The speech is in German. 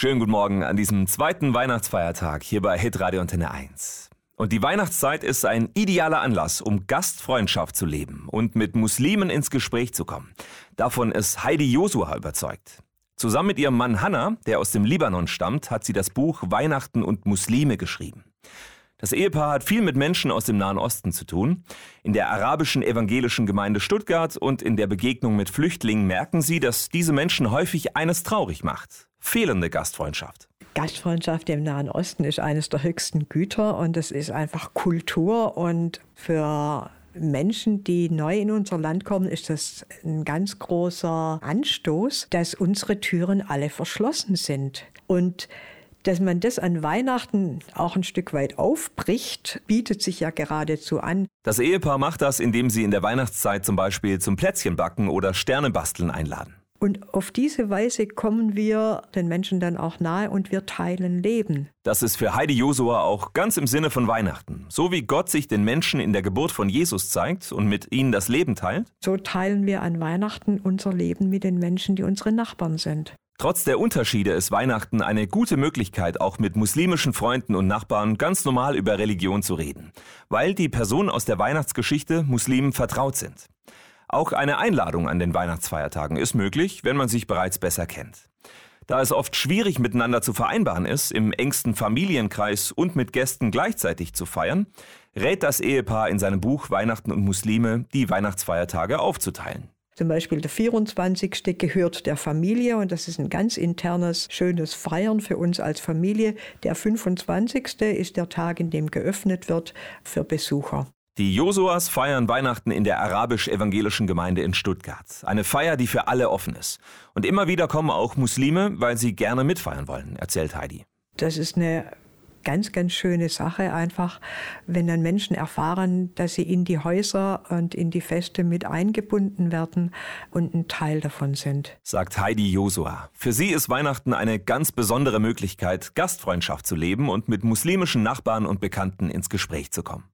Schönen guten Morgen an diesem zweiten Weihnachtsfeiertag hier bei Hitradio Antenne 1. Und die Weihnachtszeit ist ein idealer Anlass, um Gastfreundschaft zu leben und mit Muslimen ins Gespräch zu kommen. Davon ist Heidi Josua überzeugt. Zusammen mit ihrem Mann Hanna, der aus dem Libanon stammt, hat sie das Buch Weihnachten und Muslime geschrieben. Das Ehepaar hat viel mit Menschen aus dem Nahen Osten zu tun. In der arabischen evangelischen Gemeinde Stuttgart und in der Begegnung mit Flüchtlingen merken sie, dass diese Menschen häufig eines traurig macht. Fehlende Gastfreundschaft. Gastfreundschaft im Nahen Osten ist eines der höchsten Güter und es ist einfach Kultur und für Menschen, die neu in unser Land kommen, ist das ein ganz großer Anstoß, dass unsere Türen alle verschlossen sind. Und dass man das an Weihnachten auch ein Stück weit aufbricht, bietet sich ja geradezu an. Das Ehepaar macht das, indem sie in der Weihnachtszeit zum Beispiel zum Plätzchenbacken oder Sternebasteln einladen. Und auf diese Weise kommen wir den Menschen dann auch nahe und wir teilen Leben. Das ist für Heidi Josua auch ganz im Sinne von Weihnachten. So wie Gott sich den Menschen in der Geburt von Jesus zeigt und mit ihnen das Leben teilt. So teilen wir an Weihnachten unser Leben mit den Menschen, die unsere Nachbarn sind. Trotz der Unterschiede ist Weihnachten eine gute Möglichkeit, auch mit muslimischen Freunden und Nachbarn ganz normal über Religion zu reden, weil die Personen aus der Weihnachtsgeschichte Muslimen vertraut sind. Auch eine Einladung an den Weihnachtsfeiertagen ist möglich, wenn man sich bereits besser kennt. Da es oft schwierig miteinander zu vereinbaren ist, im engsten Familienkreis und mit Gästen gleichzeitig zu feiern, rät das Ehepaar in seinem Buch Weihnachten und Muslime, die Weihnachtsfeiertage aufzuteilen. Zum Beispiel der 24. gehört der Familie und das ist ein ganz internes, schönes Feiern für uns als Familie. Der 25. ist der Tag, in dem geöffnet wird für Besucher. Die Josuas feiern Weihnachten in der arabisch-evangelischen Gemeinde in Stuttgart. Eine Feier, die für alle offen ist. Und immer wieder kommen auch Muslime, weil sie gerne mitfeiern wollen, erzählt Heidi. Das ist eine ganz, ganz schöne Sache einfach, wenn dann Menschen erfahren, dass sie in die Häuser und in die Feste mit eingebunden werden und ein Teil davon sind. Sagt Heidi Josua. Für sie ist Weihnachten eine ganz besondere Möglichkeit, Gastfreundschaft zu leben und mit muslimischen Nachbarn und Bekannten ins Gespräch zu kommen.